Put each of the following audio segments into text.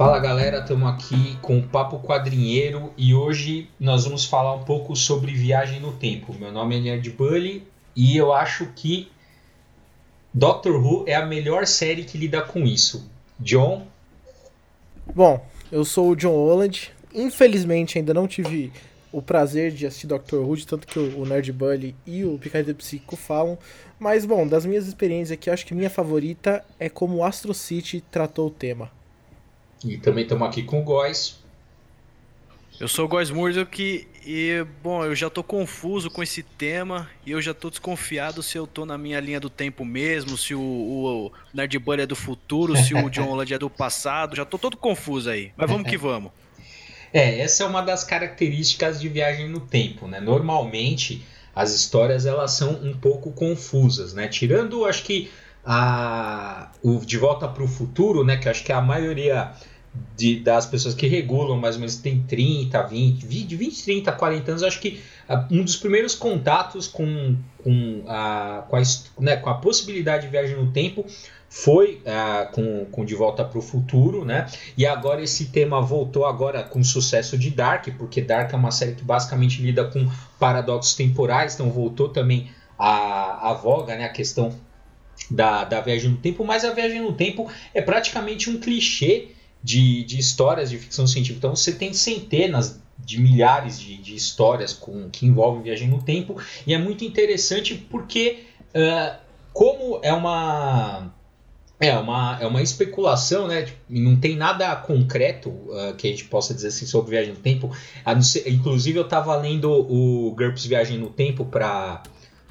Fala galera, estamos aqui com o Papo Quadrinheiro e hoje nós vamos falar um pouco sobre viagem no tempo. Meu nome é Nerd Bully e eu acho que Doctor Who é a melhor série que lida com isso. John? Bom, eu sou o John Holland. Infelizmente ainda não tive o prazer de assistir Doctor Who, tanto que o Nerd Bully e o Picadilho Psíquico falam. Mas, bom, das minhas experiências aqui, acho que minha favorita é como Astro City tratou o tema. E também estamos aqui com o Góis. Eu sou o Góis Murdock e, bom, eu já tô confuso com esse tema e eu já tô desconfiado se eu tô na minha linha do tempo mesmo, se o, o Nerd Bunny é do futuro, se o John Holland é do passado, já tô todo confuso aí. Mas vamos que vamos. É, essa é uma das características de viagem no tempo, né? Normalmente as histórias elas são um pouco confusas, né? Tirando, acho que a o De Volta para o Futuro, né? Que acho que a maioria de, das pessoas que regulam mais ou menos tem 30, 20, 20, 20 30, 40 anos, acho que uh, um dos primeiros contatos com, com, a, com, a, né, com a possibilidade de viagem no tempo foi uh, com, com De Volta para o Futuro, né? E agora esse tema voltou agora com sucesso de Dark, porque Dark é uma série que basicamente lida com paradoxos temporais, então voltou também a, a voga, né? A questão da, da viagem no tempo, mas a viagem no tempo é praticamente um clichê de, de histórias de ficção científica. Então você tem centenas de milhares de, de histórias com, que envolvem viagem no tempo, e é muito interessante porque, uh, como é uma. É uma, é uma especulação, né? Tipo, não tem nada concreto uh, que a gente possa dizer assim sobre viagem no tempo. Ser, inclusive, eu estava lendo o GURPS Viagem no Tempo para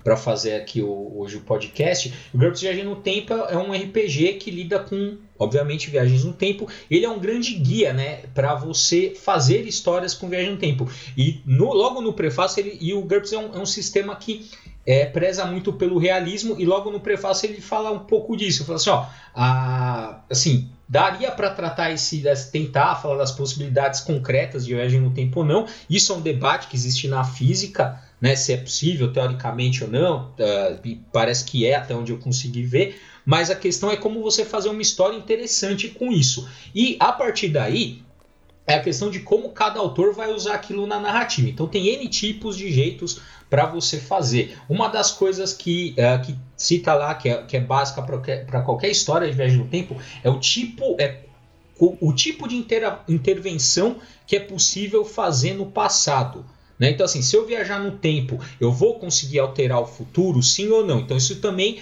para fazer aqui o, hoje o podcast. O GURPS Viagem no Tempo é um RPG que lida com, obviamente, viagens no tempo. Ele é um grande guia, né, para você fazer histórias com viagem no tempo. E no, logo no prefácio, ele, e o GURPS é um, é um sistema que é, preza muito pelo realismo e logo no prefácio ele fala um pouco disso. Fala assim, ó, a, assim, daria para tratar esse, tentar falar das possibilidades concretas de viagem no tempo ou não. Isso é um debate que existe na física né, se é possível teoricamente ou não, uh, parece que é até onde eu consegui ver, mas a questão é como você fazer uma história interessante com isso. E a partir daí é a questão de como cada autor vai usar aquilo na narrativa. Então tem N tipos de jeitos para você fazer. Uma das coisas que, uh, que cita lá, que é, que é básica para qualquer história de viagem no tempo, é o tipo, é o, tipo de inter, intervenção que é possível fazer no passado. Né? Então, assim, se eu viajar no tempo, eu vou conseguir alterar o futuro, sim ou não? Então, isso também,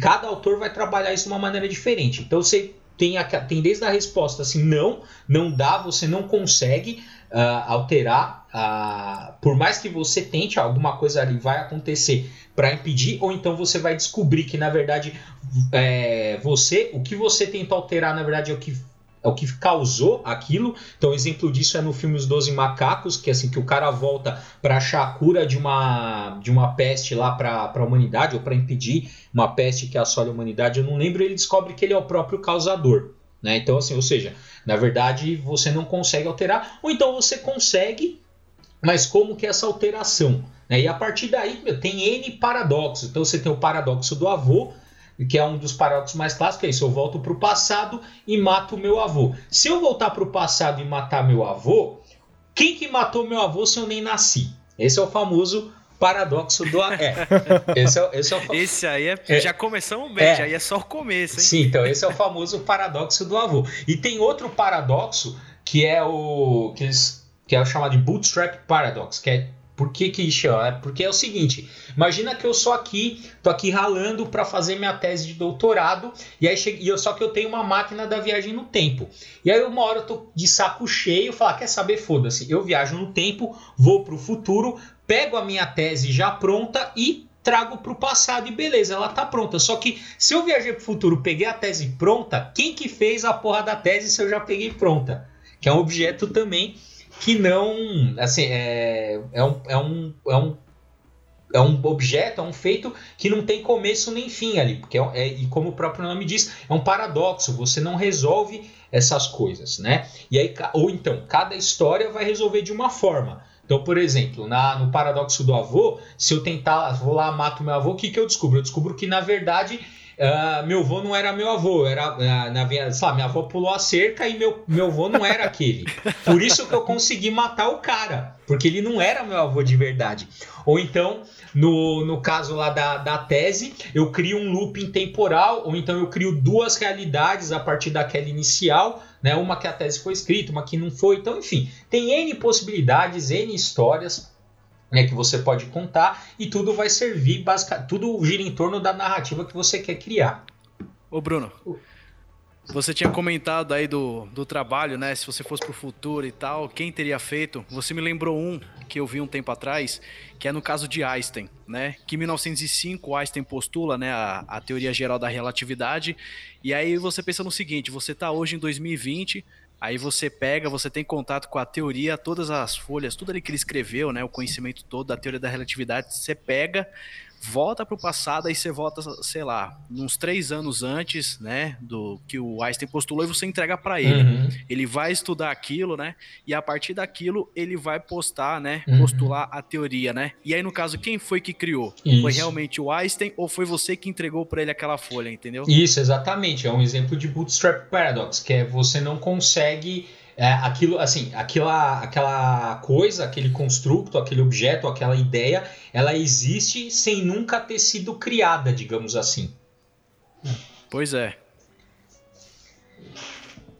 cada autor vai trabalhar isso de uma maneira diferente. Então, você tem, a, tem desde a resposta assim, não, não dá, você não consegue uh, alterar, uh, por mais que você tente, alguma coisa ali vai acontecer para impedir, ou então você vai descobrir que, na verdade, é, você, o que você tenta alterar, na verdade, é o que é o que causou aquilo. Então, exemplo disso é no filme Os Doze Macacos, que assim que o cara volta para achar a cura de uma de uma peste lá para a humanidade ou para impedir uma peste que assole a humanidade. Eu não lembro. Ele descobre que ele é o próprio causador. Né? Então, assim, ou seja, na verdade você não consegue alterar, ou então você consegue, mas como que é essa alteração? Né? E a partir daí meu, tem N paradoxos. Então você tem o paradoxo do avô, que é um dos paradoxos mais clássicos, é isso, eu volto para o passado e mato o meu avô. Se eu voltar para o passado e matar meu avô, quem que matou meu avô se eu nem nasci? Esse é o famoso paradoxo do é. Esse, é, esse, é o, esse aí é, é, já começamos bem, é, já é só o começo, hein? Sim, então esse é o famoso paradoxo do avô. E tem outro paradoxo que é o que, eles, que é o chamado de bootstrap paradox, que é por que que? É porque é o seguinte, imagina que eu sou aqui, tô aqui ralando para fazer minha tese de doutorado e aí cheguei, e eu só que eu tenho uma máquina da viagem no tempo. E aí uma hora eu tô de saco cheio, falar, quer saber, foda-se, eu viajo no tempo, vou pro futuro, pego a minha tese já pronta e trago para o passado e beleza, ela tá pronta. Só que se eu viajei para o futuro, peguei a tese pronta, quem que fez a porra da tese se eu já peguei pronta? Que é um objeto também que não. Assim, é, é, um, é, um, é, um, é um objeto, é um feito que não tem começo nem fim ali. Porque é, é, e como o próprio nome diz, é um paradoxo, você não resolve essas coisas, né? E aí, ou então, cada história vai resolver de uma forma. Então, por exemplo, na, no paradoxo do avô, se eu tentar, vou lá, mato meu avô, o que, que eu descubro? Eu descubro que, na verdade, uh, meu avô não era meu avô, era uh, na minha, sabe, minha avó pulou a cerca e meu, meu avô não era aquele. Por isso que eu consegui matar o cara, porque ele não era meu avô de verdade. Ou então, no, no caso lá da, da tese, eu crio um looping temporal, ou então eu crio duas realidades a partir daquela inicial, né? Uma que a tese foi escrita, uma que não foi. Então, enfim, tem N possibilidades, N histórias né, que você pode contar e tudo vai servir, basicamente, tudo gira em torno da narrativa que você quer criar. Ô Bruno, você tinha comentado aí do, do trabalho, né? Se você fosse pro futuro e tal, quem teria feito? Você me lembrou um que eu vi um tempo atrás, que é no caso de Einstein, né? Que em 1905 Einstein postula, né, a, a teoria geral da relatividade. E aí você pensa no seguinte: você tá hoje em 2020, Aí você pega, você tem contato com a teoria, todas as folhas, tudo ali que ele escreveu, né, o conhecimento todo da teoria da relatividade, você pega, volta para o passado, e você volta, sei lá, uns três anos antes, né, do que o Einstein postulou, e você entrega para ele. Uhum. Ele vai estudar aquilo, né, e a partir daquilo ele vai postar, né, uhum. postular a teoria, né. E aí no caso quem foi que criou? Isso. Foi realmente o Einstein ou foi você que entregou para ele aquela folha, entendeu? Isso, exatamente. É um exemplo de bootstrap paradox, que é você não consegue é, aquilo, assim, aquela, aquela coisa, aquele construto, aquele objeto, aquela ideia, ela existe sem nunca ter sido criada, digamos assim. Pois é.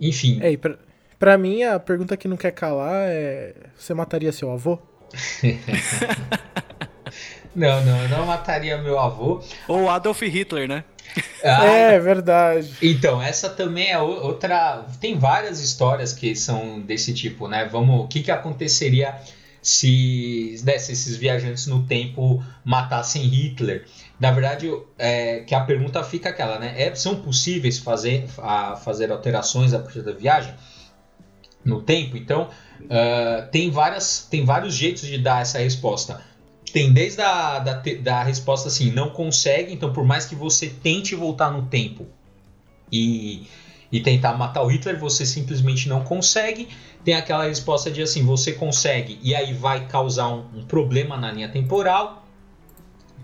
Enfim. É, pra, pra mim, a pergunta que não quer calar é: você mataria seu avô? não, não, eu não mataria meu avô. Ou Adolf Hitler, né? Ah, é verdade. Então, essa também é outra. Tem várias histórias que são desse tipo, né? Vamos. O que, que aconteceria se, né, se esses viajantes no tempo matassem Hitler? Na verdade, é, que a pergunta fica aquela, né? É, são possíveis fazer, a, fazer alterações a partir da viagem no tempo? Então, uh, tem, várias, tem vários jeitos de dar essa resposta tem desde a da, da resposta assim, não consegue, então por mais que você tente voltar no tempo e, e tentar matar o Hitler, você simplesmente não consegue. Tem aquela resposta de assim, você consegue e aí vai causar um, um problema na linha temporal.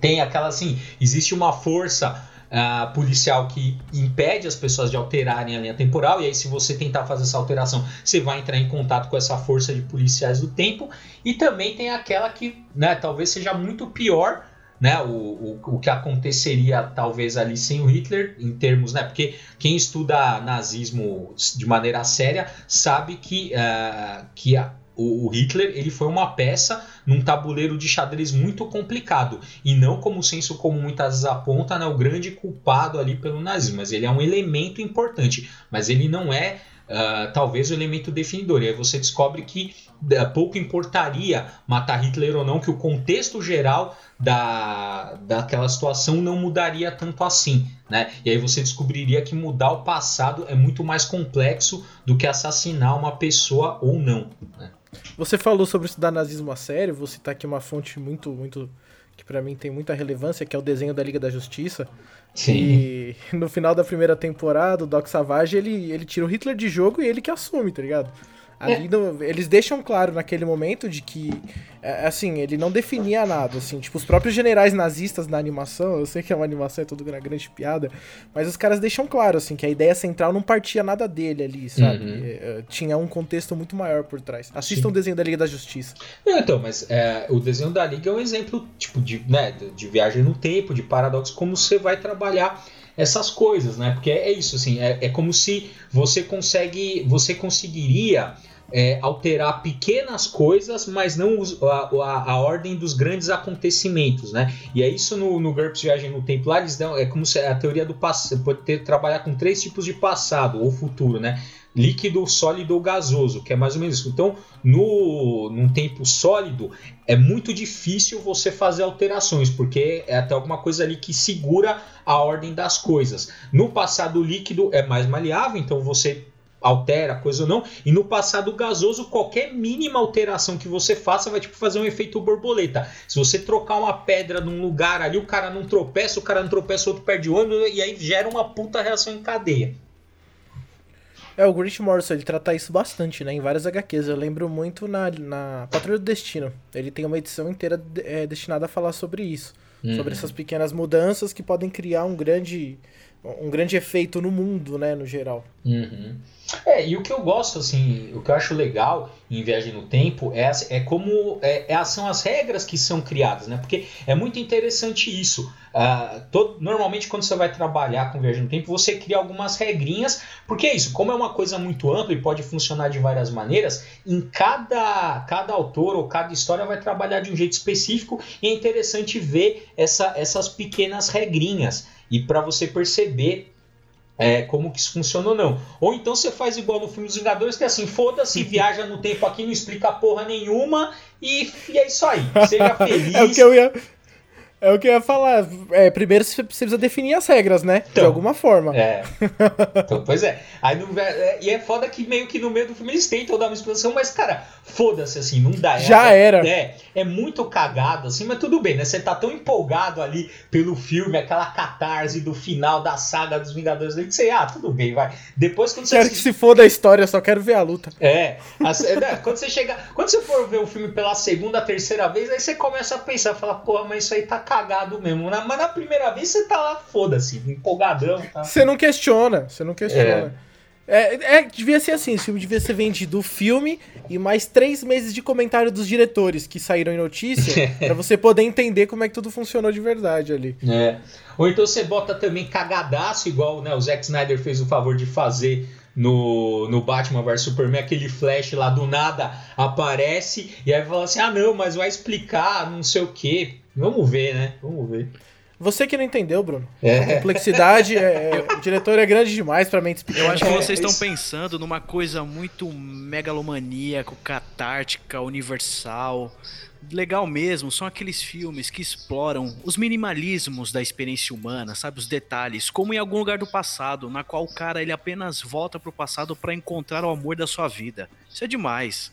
Tem aquela assim, existe uma força policial que impede as pessoas de alterarem a linha temporal, e aí, se você tentar fazer essa alteração, você vai entrar em contato com essa força de policiais do tempo, e também tem aquela que né, talvez seja muito pior. Né, o, o, o que aconteceria talvez ali sem o Hitler, em termos, né, porque quem estuda nazismo de maneira séria sabe que, uh, que a, o, Hitler ele foi uma peça num tabuleiro de xadrez muito complicado e não como o senso comum muitas vezes aponta, né, o grande culpado ali pelo nazismo, mas ele é um elemento importante, mas ele não é uh, talvez o elemento definidor. E aí você descobre que uh, pouco importaria matar Hitler ou não, que o contexto geral da, daquela situação não mudaria tanto assim. Né? E aí você descobriria que mudar o passado é muito mais complexo do que assassinar uma pessoa ou não. Né? Você falou sobre estudar nazismo a sério, vou citar aqui uma fonte muito, muito que para mim tem muita relevância, que é o desenho da Liga da Justiça. Sim. E no final da primeira temporada, o Doc Savage, ele, ele tira o Hitler de jogo e ele que assume, tá ligado? Ali no, eles deixam claro naquele momento de que, é, assim, ele não definia nada, assim, tipo, os próprios generais nazistas na animação, eu sei que é uma animação, é tudo uma grande piada, mas os caras deixam claro, assim, que a ideia central não partia nada dele ali, sabe? Uhum. É, é tinha um contexto muito maior por trás. Assistam o desenho da Liga da Justiça. Não, então, mas é, o desenho da Liga é um exemplo, tipo, de, né, de viagem no tempo, de paradoxo, como você vai trabalhar essas coisas, né? Porque é isso, assim, é, é como se você consegue, você conseguiria é, alterar pequenas coisas, mas não a, a, a, ordem dos grandes acontecimentos, né? E é isso no, no GURPS Viagem no Tempo lá, eles dão, é como se a teoria do passado, pode ter, trabalhar com três tipos de passado ou futuro, né? Líquido, sólido ou gasoso, que é mais ou menos isso. Então, no, num tempo sólido, é muito difícil você fazer alterações, porque é até alguma coisa ali que segura a ordem das coisas. No passado líquido é mais maleável, então você altera coisa ou não. E no passado gasoso, qualquer mínima alteração que você faça vai tipo fazer um efeito borboleta. Se você trocar uma pedra num lugar ali, o cara não tropeça, o cara não tropeça, o outro perde o ônibus, e aí gera uma puta reação em cadeia. É, o Grant Morrison, ele trata isso bastante, né, em várias HQs. Eu lembro muito na, na Patrulha do Destino. Ele tem uma edição inteira é, destinada a falar sobre isso. Uhum. sobre essas pequenas mudanças que podem criar um grande um grande efeito no mundo, né, no geral. Uhum. É, e o que eu gosto, assim, o que eu acho legal em Viagem no Tempo é, é como é, é, são as regras que são criadas, né? Porque é muito interessante isso. Uh, todo, normalmente, quando você vai trabalhar com Viagem no Tempo, você cria algumas regrinhas, porque é isso, como é uma coisa muito ampla e pode funcionar de várias maneiras, em cada, cada autor ou cada história vai trabalhar de um jeito específico e é interessante ver essa, essas pequenas regrinhas e para você perceber é, como que isso funciona ou não. Ou então você faz igual no filme dos Vingadores, que é assim, foda-se, viaja no tempo aqui, não explica porra nenhuma e, e é isso aí. Seja feliz. é o que eu ia. É o que eu ia falar. É, primeiro você precisa definir as regras, né? Então, de alguma forma. É. Então, pois é. Aí no, é, e é foda que meio que no meio do filme eles tentam dar uma explicação, mas, cara, foda-se assim, não dá. É, Já é, era. É, é muito cagado, assim, mas tudo bem, né? Você tá tão empolgado ali pelo filme, aquela catarse do final da saga dos Vingadores, que você, ah, tudo bem, vai. Depois quando você. Quero que se foda a história, só quero ver a luta. É. né, quando você chega. Quando você for ver o filme pela segunda, terceira vez, aí você começa a pensar, fala, porra, mas isso aí tá cagado mesmo. Na, mas na primeira vez você tá lá, foda-se, empolgadão. Tá? Você não questiona, você não questiona. É. É, é, devia ser assim, o filme devia ser vendido o filme e mais três meses de comentário dos diretores que saíram em notícia para você poder entender como é que tudo funcionou de verdade ali. É. Ou então você bota também cagadaço, igual né, o Zack Snyder fez o favor de fazer no, no Batman vs Superman, aquele flash lá do nada aparece e aí fala assim: ah, não, mas vai explicar não sei o que. Vamos ver, né? Vamos ver. Você que não entendeu, Bruno. É. A complexidade, é, é, o diretor é grande demais pra mente Eu acho que vocês estão pensando numa coisa muito megalomaníaca, catártica, universal. Legal mesmo, são aqueles filmes que exploram os minimalismos da experiência humana, sabe, os detalhes, como em algum lugar do passado, na qual o cara ele apenas volta pro passado para encontrar o amor da sua vida. Isso é demais.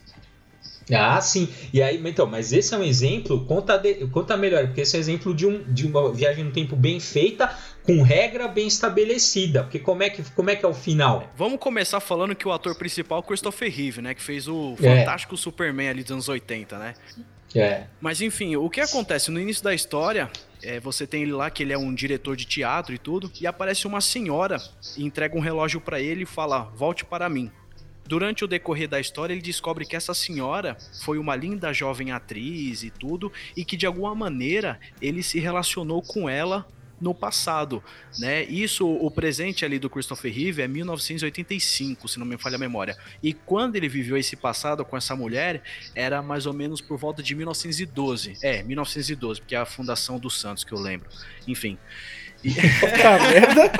Ah, sim. E aí, então, mas esse é um exemplo, conta, de, conta melhor, porque esse é um exemplo de, um, de uma viagem no tempo bem feita, com regra bem estabelecida. Porque como é que, como é, que é o final? Vamos começar falando que o ator principal é o Christopher Reeve, né? Que fez o é. fantástico Superman ali dos anos 80, né? É. Mas enfim, o que acontece no início da história, é, você tem ele lá que ele é um diretor de teatro e tudo, e aparece uma senhora e entrega um relógio para ele e fala: "Volte para mim". Durante o decorrer da história, ele descobre que essa senhora foi uma linda jovem atriz e tudo, e que de alguma maneira ele se relacionou com ela no passado, né? Isso, o presente ali do Christopher Reeve é 1985, se não me falha a memória. E quando ele viveu esse passado com essa mulher, era mais ou menos por volta de 1912. É, 1912, porque é a fundação do Santos que eu lembro. Enfim. Puta merda.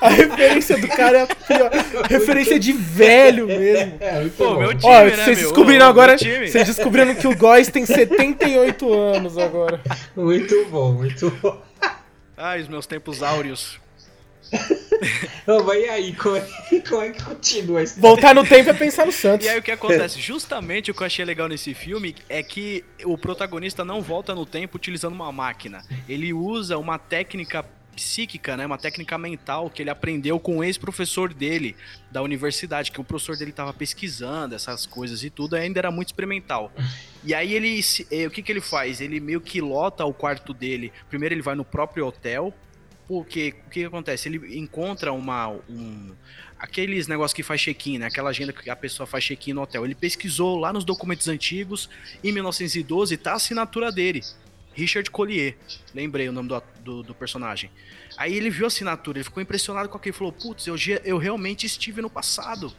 A referência do cara é a pior. Referência de velho mesmo. É, muito Pô, bom. meu time, Ó, né, vocês descobriram Ô, agora. Vocês descobriram que o Góis tem 78 anos agora. Muito bom, muito bom. Ai, os meus tempos áureos. Não, mas e aí, como é, como é que continua isso? Voltar no tempo é pensar no Santos. E aí o que acontece? Justamente o que eu achei legal nesse filme é que o protagonista não volta no tempo utilizando uma máquina. Ele usa uma técnica psíquica, né? Uma técnica mental que ele aprendeu com um ex-professor dele da universidade, que o professor dele estava pesquisando essas coisas e tudo, ainda era muito experimental. E aí ele, eh, o que que ele faz? Ele meio que lota o quarto dele. Primeiro ele vai no próprio hotel, porque o que, que acontece? Ele encontra uma um, aqueles negócios que faz check-in, né? Aquela agenda que a pessoa faz check-in no hotel. Ele pesquisou lá nos documentos antigos, em 1912 tá a assinatura dele. Richard Collier. Lembrei o nome do, do, do, personagem. Aí ele viu a assinatura, ele ficou impressionado com aquilo falou: Putz, eu, eu realmente estive no passado.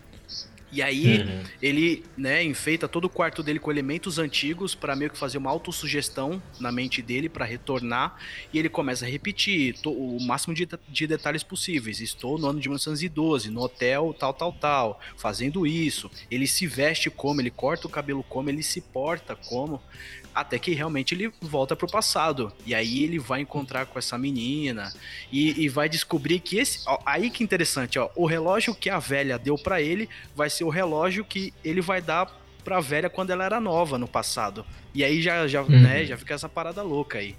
E aí uhum. ele, né, enfeita todo o quarto dele com elementos antigos para meio que fazer uma autossugestão na mente dele para retornar. E ele começa a repetir o máximo de, de, detalhes possíveis. Estou no ano de 1912, no hotel tal, tal, tal, fazendo isso. Ele se veste como, ele corta o cabelo como, ele se porta como. Até que realmente ele volta pro passado. E aí ele vai encontrar com essa menina e, e vai descobrir que esse. Ó, aí que interessante, ó. O relógio que a velha deu para ele vai ser o relógio que ele vai dar pra velha quando ela era nova no passado. E aí já, já, uhum. né, já fica essa parada louca aí.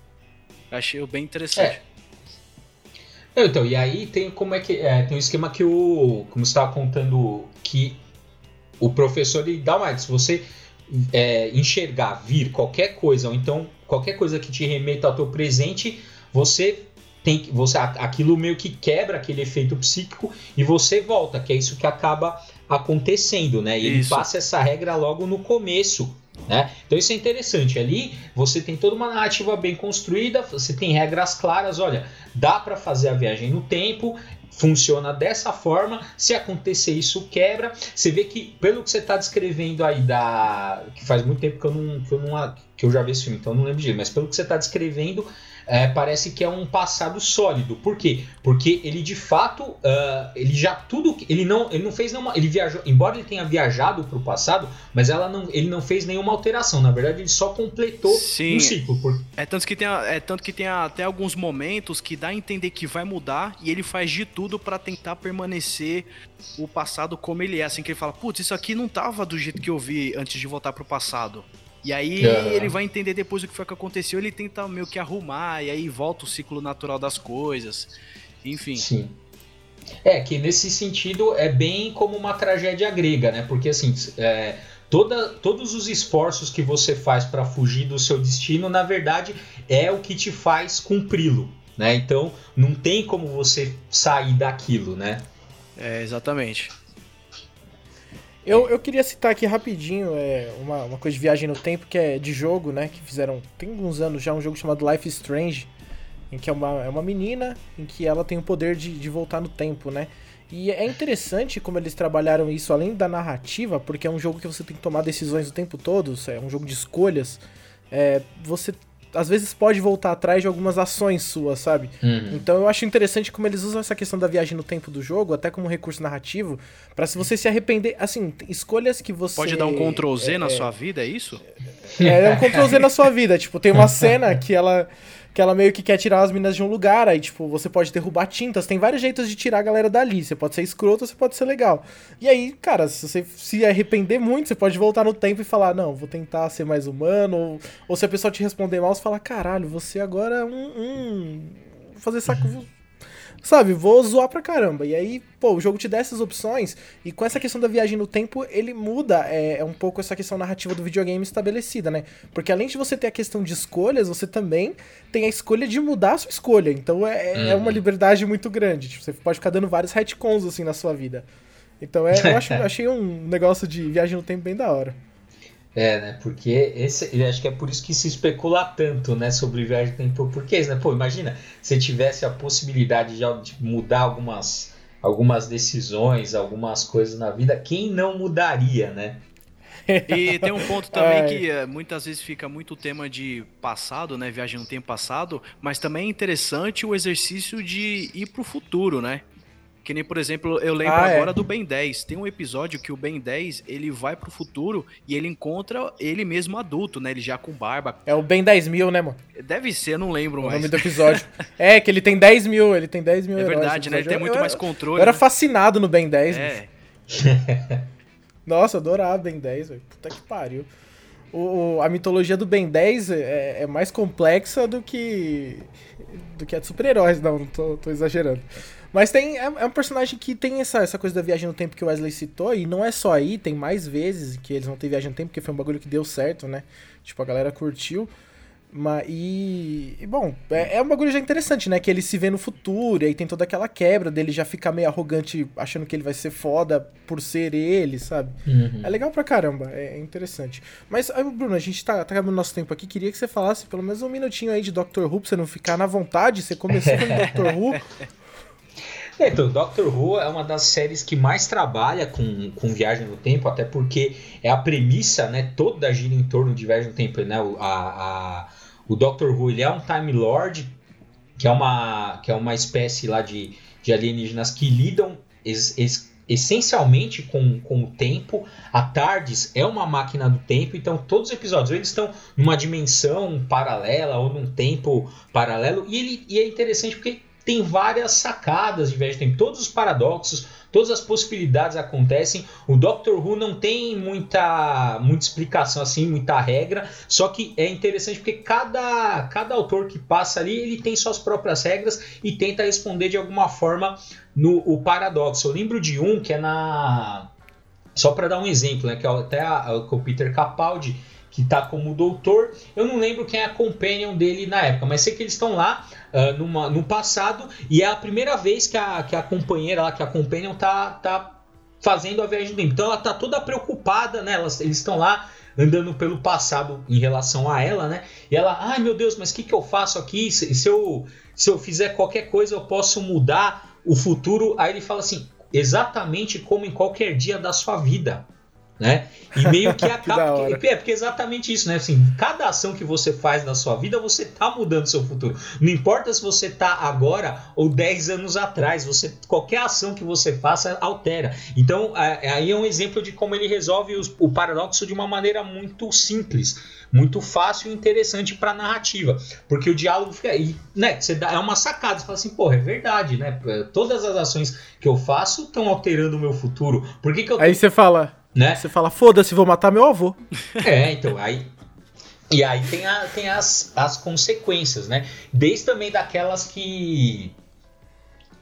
Achei bem interessante. É. Então, e aí tem como é que. É, tem um esquema que o. Como você estava contando, que o professor ele dá mais. Se você é, enxergar, vir qualquer coisa, ou então qualquer coisa que te remeta ao teu presente, você tem você aquilo meio que quebra aquele efeito psíquico e você volta, que é isso que acaba acontecendo, né? E ele passa essa regra logo no começo, né? Então isso é interessante. Ali você tem toda uma narrativa bem construída, você tem regras claras. Olha, dá para fazer a viagem no tempo, funciona dessa forma. Se acontecer isso, quebra. Você vê que, pelo que você está descrevendo aí, da que faz muito tempo que eu, não, que, eu não, que eu já vi esse filme, então não lembro de mas pelo que você está descrevendo, é, parece que é um passado sólido. Por quê? Porque ele de fato, uh, ele já tudo, ele não, ele não fez nenhuma, ele viajou, embora ele tenha viajado para o passado, mas ela não, ele não fez nenhuma alteração. Na verdade, ele só completou Sim. um ciclo. Por... É tanto que tem, é tanto que tem até alguns momentos que dá a entender que vai mudar e ele faz de tudo para tentar permanecer o passado como ele é, assim que ele fala, putz, isso aqui não tava do jeito que eu vi antes de voltar pro passado. E aí uhum. ele vai entender depois o que foi que aconteceu, ele tenta meio que arrumar, e aí volta o ciclo natural das coisas. Enfim. Sim. É, que nesse sentido é bem como uma tragédia grega, né? Porque assim, é, toda, todos os esforços que você faz para fugir do seu destino, na verdade, é o que te faz cumpri-lo, né? Então, não tem como você sair daquilo, né? É, exatamente. Eu, eu queria citar aqui rapidinho é, uma, uma coisa de viagem no tempo que é de jogo, né? Que fizeram tem alguns anos já um jogo chamado Life Strange, em que é uma, é uma menina em que ela tem o poder de, de voltar no tempo, né? E é interessante como eles trabalharam isso além da narrativa, porque é um jogo que você tem que tomar decisões o tempo todo, é um jogo de escolhas. É, você às vezes pode voltar atrás de algumas ações suas, sabe? Uhum. Então eu acho interessante como eles usam essa questão da viagem no tempo do jogo, até como recurso narrativo, para se você se arrepender, assim, escolhas que você Pode dar um Ctrl Z é, na é, sua vida, é isso? É, é um Ctrl Z na sua vida, tipo, tem uma cena que ela que ela meio que quer tirar as minas de um lugar, aí, tipo, você pode derrubar tintas, tem vários jeitos de tirar a galera dali. Você pode ser escroto, você pode ser legal. E aí, cara, se você se arrepender muito, você pode voltar no tempo e falar, não, vou tentar ser mais humano. Ou, ou se a pessoa te responder mal, você fala, caralho, você agora é um. um fazer saco. Sabe, vou zoar pra caramba. E aí, pô, o jogo te dá essas opções, e com essa questão da viagem no tempo, ele muda é, é, um pouco essa questão narrativa do videogame estabelecida, né? Porque além de você ter a questão de escolhas, você também tem a escolha de mudar a sua escolha. Então é, uhum. é uma uhum. liberdade muito grande. Tipo, você pode ficar dando vários retcons assim na sua vida. Então é, eu acho, achei um negócio de viagem no tempo bem da hora. É, né? Porque esse, acho que é por isso que se especula tanto, né, sobre viagem tempo porquês, né? Pô, imagina se tivesse a possibilidade de, de mudar algumas, algumas decisões, algumas coisas na vida, quem não mudaria, né? E tem um ponto também que eh, muitas vezes fica muito tema de passado, né? Viagem no tempo passado, mas também é interessante o exercício de ir pro futuro, né? Que nem, por exemplo, eu lembro ah, é. agora é. do Ben 10. Tem um episódio que o Ben 10, ele vai pro futuro e ele encontra ele mesmo adulto, né? Ele já com barba. É o Ben 10 mil, né, mano? Deve ser, não lembro o mais. O nome do episódio. é, que ele tem 10 mil, ele tem 10 mil É verdade, né? Ele tem muito eu, mais controle. Eu era né? fascinado no Ben 10. É. Nossa, adorava Ben 10, velho. Puta que pariu. O, o, a mitologia do Ben 10 é, é, mais complexa do que do que a de super-heróis, não, tô, tô exagerando. Mas tem, é, é, um personagem que tem essa, essa coisa da viagem no tempo que o Wesley citou, e não é só aí, tem mais vezes que eles vão ter viagem no tempo, porque foi um bagulho que deu certo, né? Tipo, a galera curtiu. Mas, e, e bom, é, é, um bagulho já interessante, né? Que ele se vê no futuro, e aí tem toda aquela quebra dele já ficar meio arrogante, achando que ele vai ser foda por ser ele, sabe? Uhum. É legal pra caramba, é, é interessante. Mas, aí, Bruno, a gente tá, tá acabando nosso tempo aqui, queria que você falasse pelo menos um minutinho aí de Doctor Who, pra você não ficar na vontade. Você começou com Doctor Who, então, Doctor Who é uma das séries que mais trabalha com, com viagem no tempo, até porque é a premissa, né? Toda gira em torno de viagem no tempo, né? O, a, a, o Doctor Who ele é um Time Lord, que é uma, que é uma espécie lá de, de alienígenas que lidam es, es, essencialmente com, com o tempo. A TARDIS é uma máquina do tempo, então todos os episódios eles estão numa dimensão paralela ou num tempo paralelo. E, ele, e é interessante porque tem várias sacadas de no tempo, todos os paradoxos, todas as possibilidades acontecem. O Doctor Who não tem muita, muita explicação assim, muita regra, só que é interessante porque cada, cada autor que passa ali, ele tem suas próprias regras e tenta responder de alguma forma no o paradoxo. Eu lembro de um que é na só para dar um exemplo, né, que é até a, a, o Peter Capaldi, que tá como doutor, eu não lembro quem é a companion dele na época, mas sei que eles estão lá uh, numa, no passado e é a primeira vez que a, que a companheira lá, que a companion tá, tá fazendo a viagem do tempo. Então ela tá toda preocupada, né? Elas, eles estão lá andando pelo passado em relação a ela, né? E ela, ai meu Deus, mas o que, que eu faço aqui? Se, se, eu, se eu fizer qualquer coisa, eu posso mudar o futuro. Aí ele fala assim: exatamente como em qualquer dia da sua vida né? E meio que acaba. que, é, porque é exatamente isso, né? Assim, cada ação que você faz na sua vida, você tá mudando seu futuro. Não importa se você tá agora ou 10 anos atrás, você qualquer ação que você faça altera. Então, é, aí é um exemplo de como ele resolve os, o paradoxo de uma maneira muito simples, muito fácil e interessante para narrativa. Porque o diálogo fica aí, né? Você dá, é uma sacada, você fala assim, porra, é verdade, né? Todas as ações que eu faço estão alterando o meu futuro. Por que, que eu. Aí você fala, né? Você fala, foda-se, vou matar meu avô. É, então, aí. E aí tem, a, tem as, as consequências, né? Desde também daquelas que,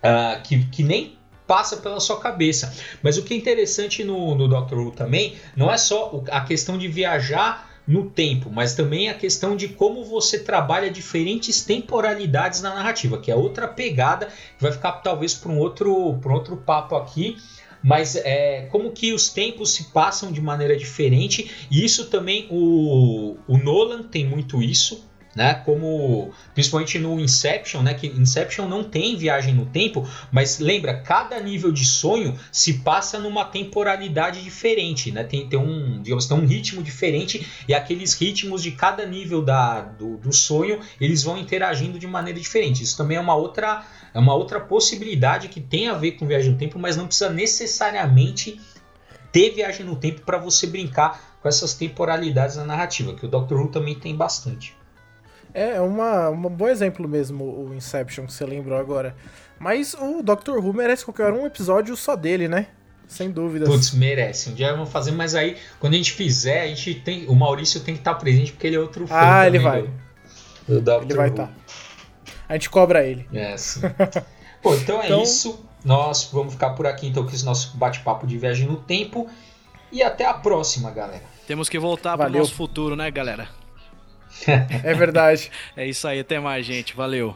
uh, que. que nem passa pela sua cabeça. Mas o que é interessante no, no Doctor Who também não é só a questão de viajar no tempo, mas também a questão de como você trabalha diferentes temporalidades na narrativa, que é outra pegada que vai ficar talvez para um outro, um outro papo aqui mas é, como que os tempos se passam de maneira diferente, e isso também o, o Nolan tem muito isso, né? Como principalmente no Inception, né? Que Inception não tem viagem no tempo, mas lembra, cada nível de sonho se passa numa temporalidade diferente, né? Tem, tem um, digamos, tem um ritmo diferente e aqueles ritmos de cada nível da, do, do sonho eles vão interagindo de maneira diferente. Isso também é uma outra é uma outra possibilidade que tem a ver com viagem no tempo, mas não precisa necessariamente ter viagem no tempo para você brincar com essas temporalidades na narrativa, que o Doctor Who também tem bastante. É, é uma, um bom exemplo mesmo o Inception que você lembrou agora. Mas o Doctor Who merece qualquer um episódio só dele, né? Sem dúvidas. Putz, merece. Um dia vamos fazer, mas aí, quando a gente fizer, a gente tem. O Maurício tem que estar presente, porque ele é outro fã. Ah, ele vai. Do, do ele vai estar. Tá. A gente cobra ele. É, sim. Pô, então é então... isso. Nós vamos ficar por aqui então com esse nosso bate-papo de viagem no tempo. E até a próxima, galera. Temos que voltar para o nosso futuro, né, galera? É verdade. é isso aí, até mais, gente. Valeu.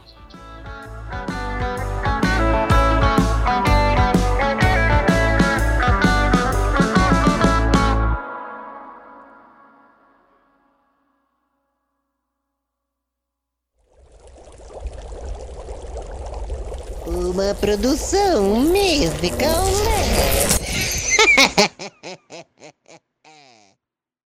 Uma produção musical.